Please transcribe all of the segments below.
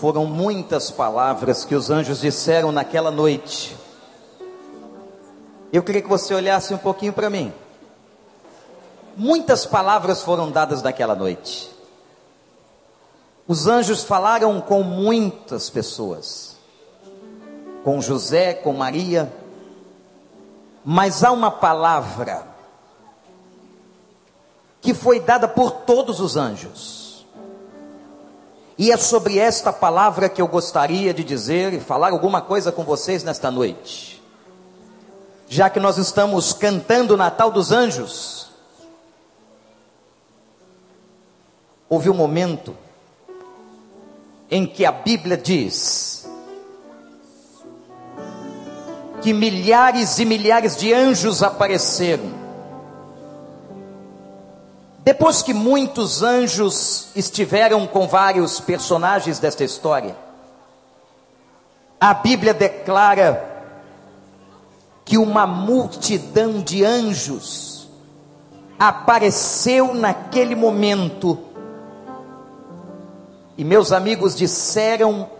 Foram muitas palavras que os anjos disseram naquela noite. Eu queria que você olhasse um pouquinho para mim. Muitas palavras foram dadas naquela noite. Os anjos falaram com muitas pessoas, com José, com Maria, mas há uma palavra que foi dada por todos os anjos. E é sobre esta palavra que eu gostaria de dizer e falar alguma coisa com vocês nesta noite. Já que nós estamos cantando o Natal dos Anjos, houve um momento em que a Bíblia diz que milhares e milhares de anjos apareceram depois que muitos anjos estiveram com vários personagens desta história, a Bíblia declara que uma multidão de anjos apareceu naquele momento. E meus amigos disseram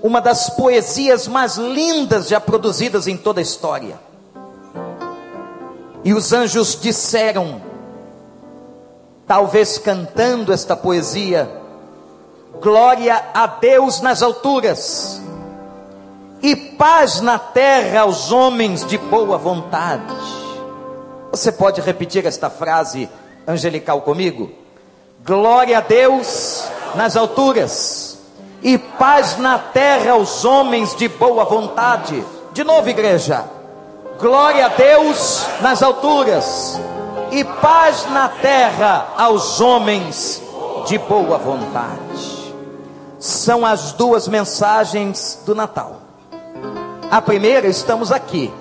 uma das poesias mais lindas já produzidas em toda a história. E os anjos disseram: talvez cantando esta poesia: Glória a Deus nas alturas, e paz na terra aos homens de boa vontade. Você pode repetir esta frase angelical comigo? Glória a Deus nas alturas, e paz na terra aos homens de boa vontade. De novo, igreja. Glória a Deus nas alturas e paz na terra aos homens de boa vontade. São as duas mensagens do Natal. A primeira, estamos aqui.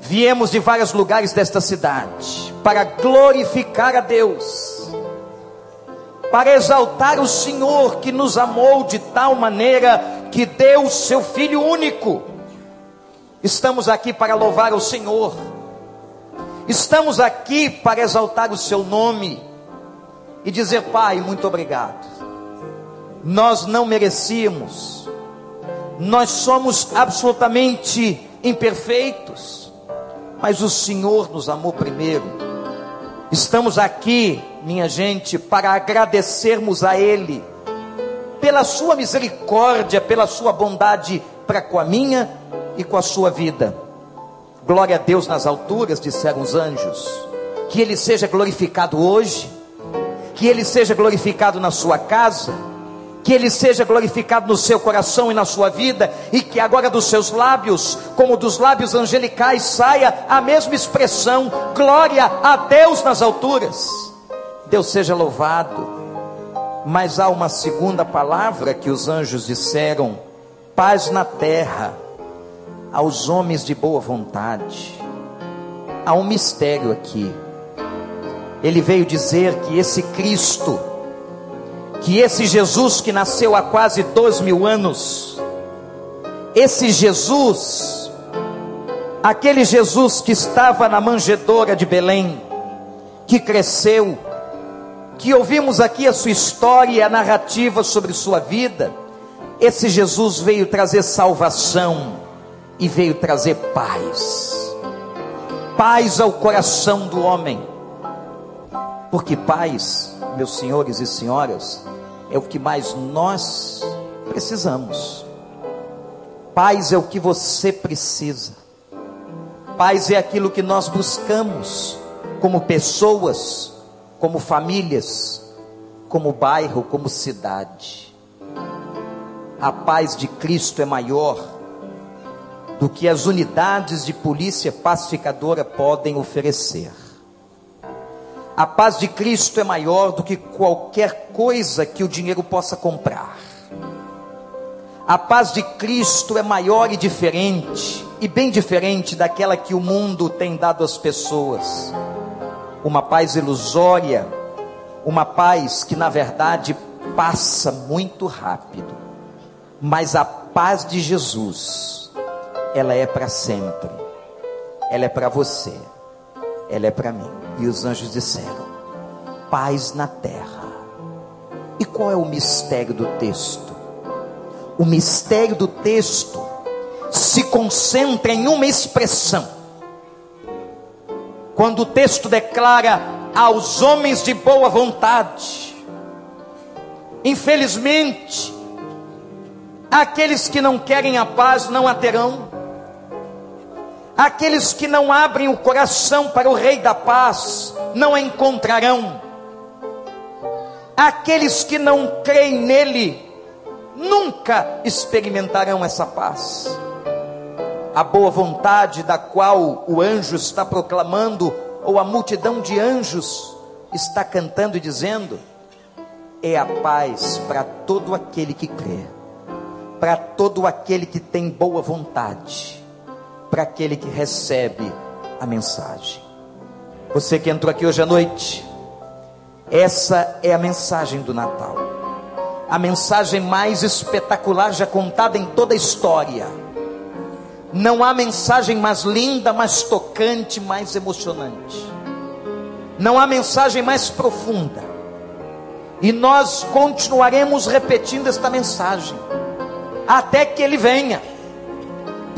Viemos de vários lugares desta cidade para glorificar a Deus, para exaltar o Senhor que nos amou de tal maneira que deu o seu Filho único. Estamos aqui para louvar o Senhor Estamos aqui para exaltar o seu nome e dizer, Pai, muito obrigado. Nós não merecíamos, nós somos absolutamente imperfeitos, mas o Senhor nos amou primeiro. Estamos aqui, minha gente, para agradecermos a Ele pela Sua misericórdia, pela Sua bondade para com a minha e com a sua vida. Glória a Deus nas alturas, disseram os anjos. Que Ele seja glorificado hoje, que Ele seja glorificado na sua casa, que Ele seja glorificado no seu coração e na sua vida, e que agora dos seus lábios, como dos lábios angelicais, saia a mesma expressão: glória a Deus nas alturas. Deus seja louvado. Mas há uma segunda palavra que os anjos disseram: paz na terra aos homens de boa vontade. Há um mistério aqui. Ele veio dizer que esse Cristo, que esse Jesus que nasceu há quase dois mil anos, esse Jesus, aquele Jesus que estava na manjedoura de Belém, que cresceu, que ouvimos aqui a sua história e a narrativa sobre sua vida, esse Jesus veio trazer salvação e veio trazer paz. Paz ao coração do homem. Porque paz, meus senhores e senhoras, é o que mais nós precisamos. Paz é o que você precisa. Paz é aquilo que nós buscamos como pessoas, como famílias, como bairro, como cidade. A paz de Cristo é maior do que as unidades de polícia pacificadora podem oferecer. A paz de Cristo é maior do que qualquer coisa que o dinheiro possa comprar. A paz de Cristo é maior e diferente, e bem diferente daquela que o mundo tem dado às pessoas. Uma paz ilusória, uma paz que na verdade passa muito rápido. Mas a paz de Jesus, ela é para sempre. Ela é para você. Ela é para mim. E os anjos disseram: paz na terra E qual é o mistério do texto? O mistério do texto se concentra em uma expressão. Quando o texto declara aos homens de boa vontade, infelizmente, aqueles que não querem a paz não a terão, aqueles que não abrem o coração para o Rei da Paz não encontrarão, aqueles que não creem nele nunca experimentarão essa paz. A boa vontade da qual o anjo está proclamando, ou a multidão de anjos está cantando e dizendo, é a paz para todo aquele que crê, para todo aquele que tem boa vontade, para aquele que recebe a mensagem. Você que entrou aqui hoje à noite, essa é a mensagem do Natal, a mensagem mais espetacular já contada em toda a história não há mensagem mais linda, mais tocante, mais emocionante. Não há mensagem mais profunda. E nós continuaremos repetindo esta mensagem até que ele venha.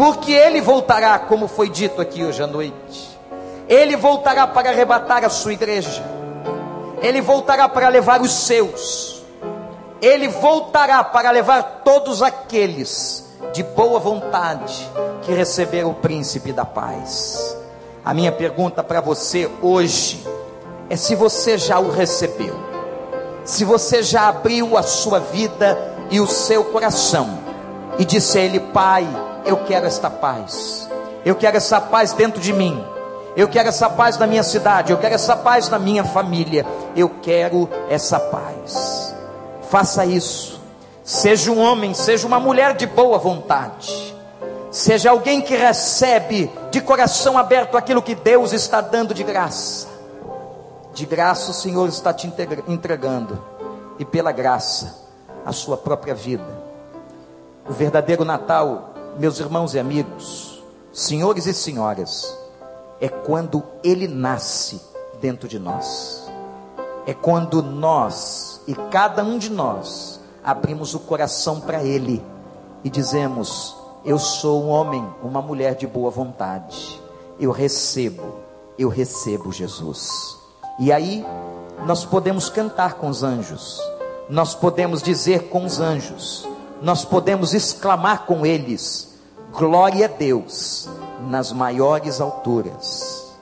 Porque ele voltará, como foi dito aqui hoje à noite. Ele voltará para arrebatar a sua igreja. Ele voltará para levar os seus. Ele voltará para levar todos aqueles de boa vontade que receberam o príncipe da paz. A minha pergunta para você hoje é se você já o recebeu, se você já abriu a sua vida e o seu coração e disse a Ele: Pai, eu quero esta paz, eu quero essa paz dentro de mim, eu quero essa paz na minha cidade, eu quero essa paz na minha família, eu quero essa paz. Faça isso Seja um homem, seja uma mulher de boa vontade. Seja alguém que recebe de coração aberto aquilo que Deus está dando de graça. De graça o Senhor está te entregando. E pela graça, a sua própria vida. O verdadeiro Natal, meus irmãos e amigos, senhores e senhoras, é quando Ele nasce dentro de nós. É quando nós, e cada um de nós, abrimos o coração para Ele e dizemos: Eu sou um homem, uma mulher de boa vontade. Eu recebo, eu recebo Jesus. E aí nós podemos cantar com os anjos, nós podemos dizer com os anjos, nós podemos exclamar com eles: Glória a Deus nas maiores alturas,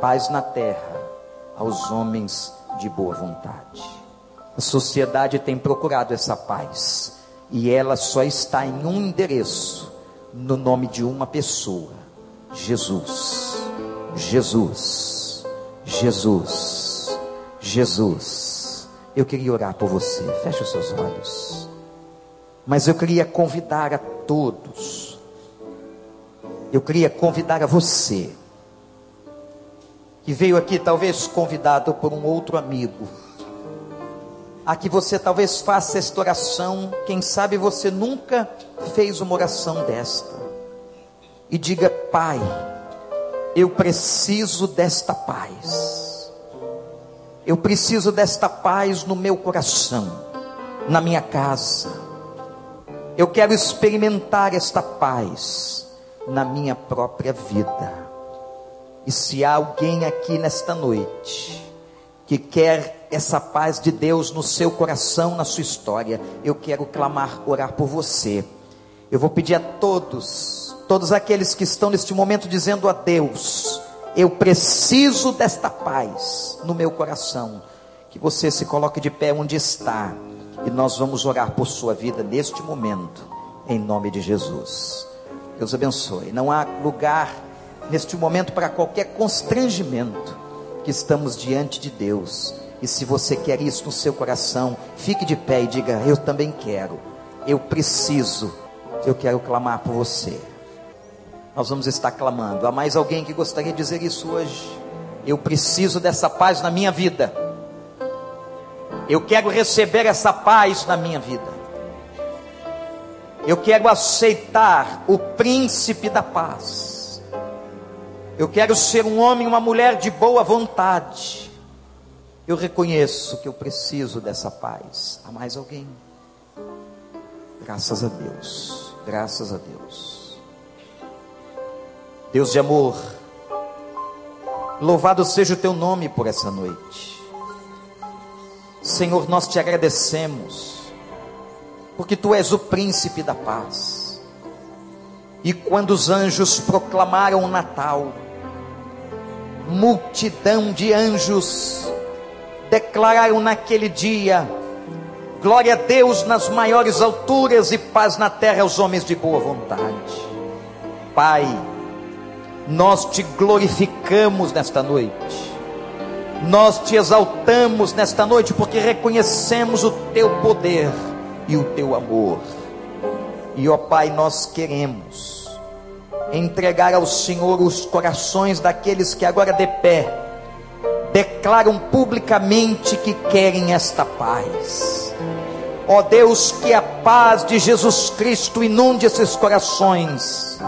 paz na terra aos homens de boa vontade. A sociedade tem procurado essa paz e ela só está em um endereço, no nome de uma pessoa: Jesus. Jesus. Jesus. Jesus. Eu queria orar por você. Feche os seus olhos. Mas eu queria convidar a todos. Eu queria convidar a você que veio aqui talvez convidado por um outro amigo a que você talvez faça esta oração. Quem sabe você nunca fez uma oração desta. E diga: Pai, eu preciso desta paz. Eu preciso desta paz no meu coração, na minha casa. Eu quero experimentar esta paz na minha própria vida. E se há alguém aqui nesta noite que quer essa paz de Deus no seu coração, na sua história. Eu quero clamar, orar por você. Eu vou pedir a todos, todos aqueles que estão neste momento dizendo a Deus: Eu preciso desta paz no meu coração. Que você se coloque de pé onde está e nós vamos orar por sua vida neste momento, em nome de Jesus. Deus abençoe. Não há lugar neste momento para qualquer constrangimento que estamos diante de Deus e se você quer isso no seu coração, fique de pé e diga: Eu também quero. Eu preciso. Eu quero clamar por você. Nós vamos estar clamando. Há mais alguém que gostaria de dizer isso hoje? Eu preciso dessa paz na minha vida. Eu quero receber essa paz na minha vida. Eu quero aceitar o príncipe da paz. Eu quero ser um homem, uma mulher de boa vontade Eu reconheço que eu preciso dessa paz. Há mais alguém? Graças a Deus, graças a Deus. Deus de amor, louvado seja o teu nome por essa noite. Senhor, nós te agradecemos, porque tu és o príncipe da paz. E quando os anjos proclamaram o Natal, multidão de anjos declararam naquele dia: glória a Deus nas maiores alturas e paz na terra aos homens de boa vontade. Pai, nós te glorificamos nesta noite, nós te exaltamos nesta noite, porque reconhecemos o teu poder e o teu amor. E ó Pai, nós queremos entregar ao Senhor os corações daqueles que agora de pé declaram publicamente que querem esta paz. Ó Deus, que a paz de Jesus Cristo inunde esses corações,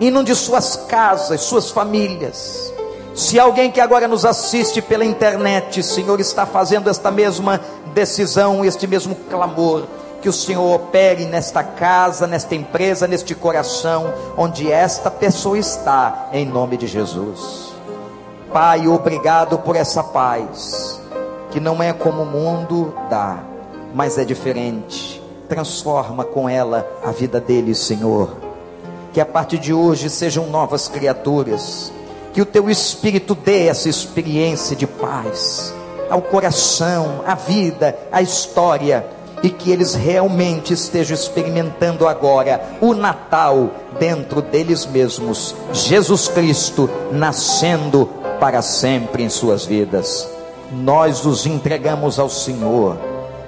inunde suas casas, suas famílias. Se alguém que agora nos assiste pela internet, Senhor, está fazendo esta mesma decisão, este mesmo clamor, que o Senhor opere nesta casa, nesta empresa, neste coração, onde esta pessoa está, em nome de Jesus. Pai, obrigado por essa paz, que não é como o mundo dá, mas é diferente. Transforma com ela a vida deles, Senhor. Que a partir de hoje sejam novas criaturas. Que o teu espírito dê essa experiência de paz ao coração, à vida, à história e que eles realmente estejam experimentando agora o Natal dentro deles mesmos, Jesus Cristo nascendo para sempre em suas vidas. Nós os entregamos ao Senhor,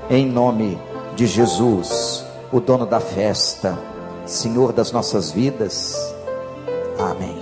em nome de Jesus, o dono da festa, Senhor das nossas vidas. Amém.